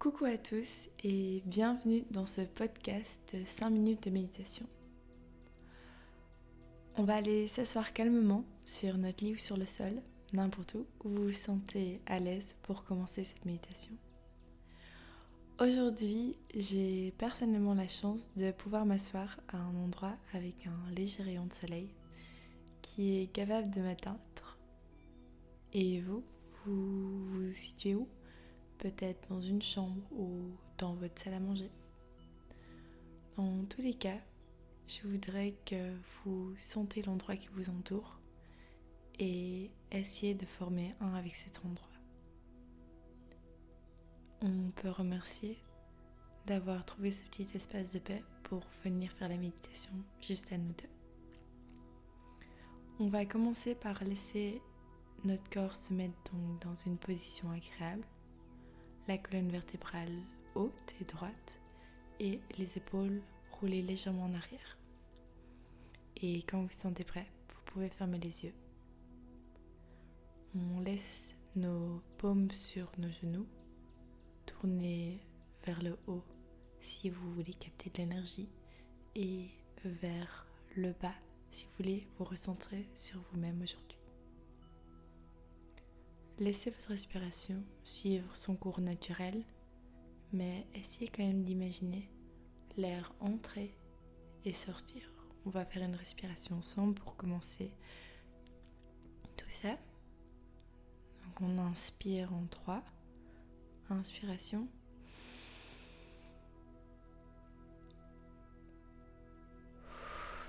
Coucou à tous et bienvenue dans ce podcast 5 minutes de méditation. On va aller s'asseoir calmement sur notre lit ou sur le sol, n'importe où, où vous vous sentez à l'aise pour commencer cette méditation. Aujourd'hui, j'ai personnellement la chance de pouvoir m'asseoir à un endroit avec un léger rayon de soleil qui est capable de m'atteindre. Et vous, vous vous situez où? Peut-être dans une chambre ou dans votre salle à manger. Dans tous les cas, je voudrais que vous sentez l'endroit qui vous entoure et essayez de former un avec cet endroit. On peut remercier d'avoir trouvé ce petit espace de paix pour venir faire la méditation juste à nous deux. On va commencer par laisser notre corps se mettre dans une position agréable, la colonne vertébrale haute et droite et les épaules roulées légèrement en arrière. Et quand vous sentez prêt, vous pouvez fermer les yeux. On laisse nos paumes sur nos genoux, tourner vers le haut si vous voulez capter de l'énergie et vers le bas si vous voulez vous recentrer sur vous-même aujourd'hui. Laissez votre respiration suivre son cours naturel, mais essayez quand même d'imaginer l'air entrer et sortir. On va faire une respiration ensemble pour commencer tout ça. Donc on inspire en 3. Inspiration.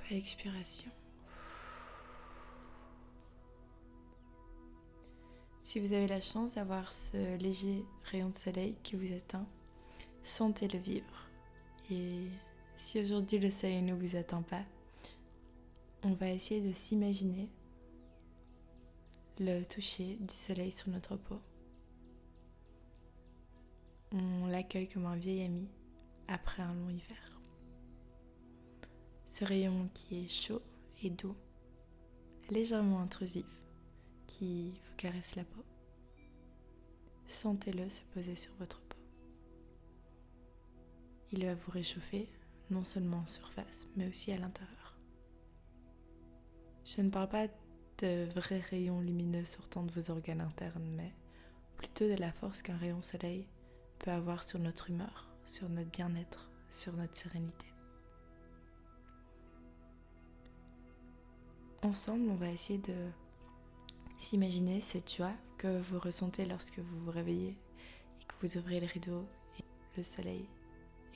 Expiration. Si vous avez la chance d'avoir ce léger rayon de soleil qui vous atteint, sentez-le vivre. Et si aujourd'hui le soleil ne vous atteint pas, on va essayer de s'imaginer le toucher du soleil sur notre peau. On l'accueille comme un vieil ami après un long hiver. Ce rayon qui est chaud et doux, légèrement intrusif, qui vous caresse la peau. Sentez-le se poser sur votre peau. Il va vous réchauffer non seulement en surface, mais aussi à l'intérieur. Je ne parle pas de vrais rayons lumineux sortant de vos organes internes, mais plutôt de la force qu'un rayon soleil peut avoir sur notre humeur, sur notre bien-être, sur notre sérénité. Ensemble, on va essayer de s'imaginer cette joie que vous ressentez lorsque vous vous réveillez et que vous ouvrez le rideau et le soleil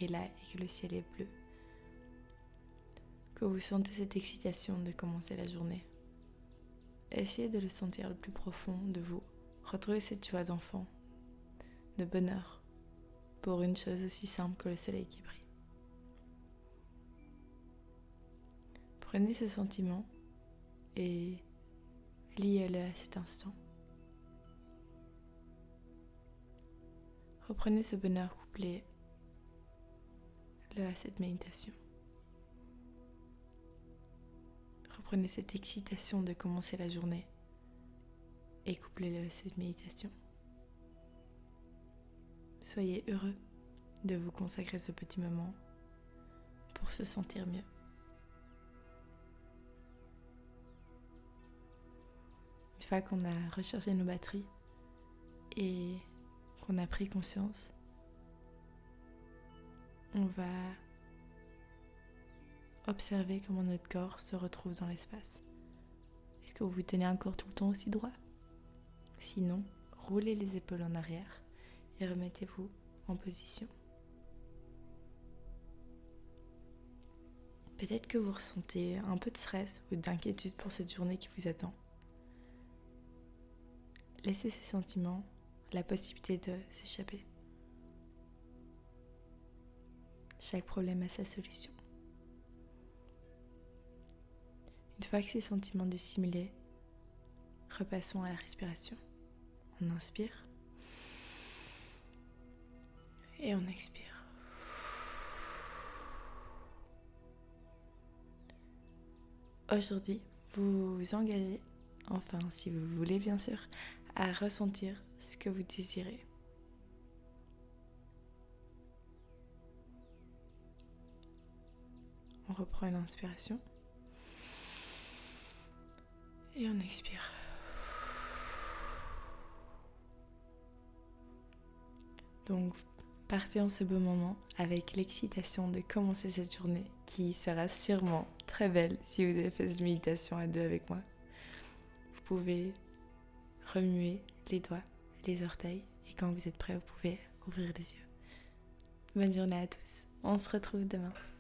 est là et que le ciel est bleu. Que vous sentez cette excitation de commencer la journée. Essayez de le sentir le plus profond de vous. Retrouvez cette joie d'enfant, de bonheur, pour une chose aussi simple que le soleil qui brille. Prenez ce sentiment et liez-le à cet instant. Reprenez ce bonheur couplé le à cette méditation. Reprenez cette excitation de commencer la journée et couplez-le à cette méditation. Soyez heureux de vous consacrer ce petit moment pour se sentir mieux. Fois qu'on a rechargé nos batteries et qu'on a pris conscience, on va observer comment notre corps se retrouve dans l'espace. Est-ce que vous vous tenez un corps tout le temps aussi droit? Sinon, roulez les épaules en arrière et remettez-vous en position. Peut-être que vous ressentez un peu de stress ou d'inquiétude pour cette journée qui vous attend. Laissez ces sentiments la possibilité de s'échapper. Chaque problème a sa solution. Une fois que ces sentiments dissimulés, repassons à la respiration. On inspire et on expire. Aujourd'hui, vous engagez, enfin si vous le voulez bien sûr, à ressentir ce que vous désirez. On reprend une inspiration. Et on expire. Donc partez en ce beau moment avec l'excitation de commencer cette journée qui sera sûrement très belle si vous avez fait cette méditation à deux avec moi. Vous pouvez remuer les doigts, les orteils et quand vous êtes prêt, vous pouvez ouvrir les yeux. Bonne journée à tous. On se retrouve demain.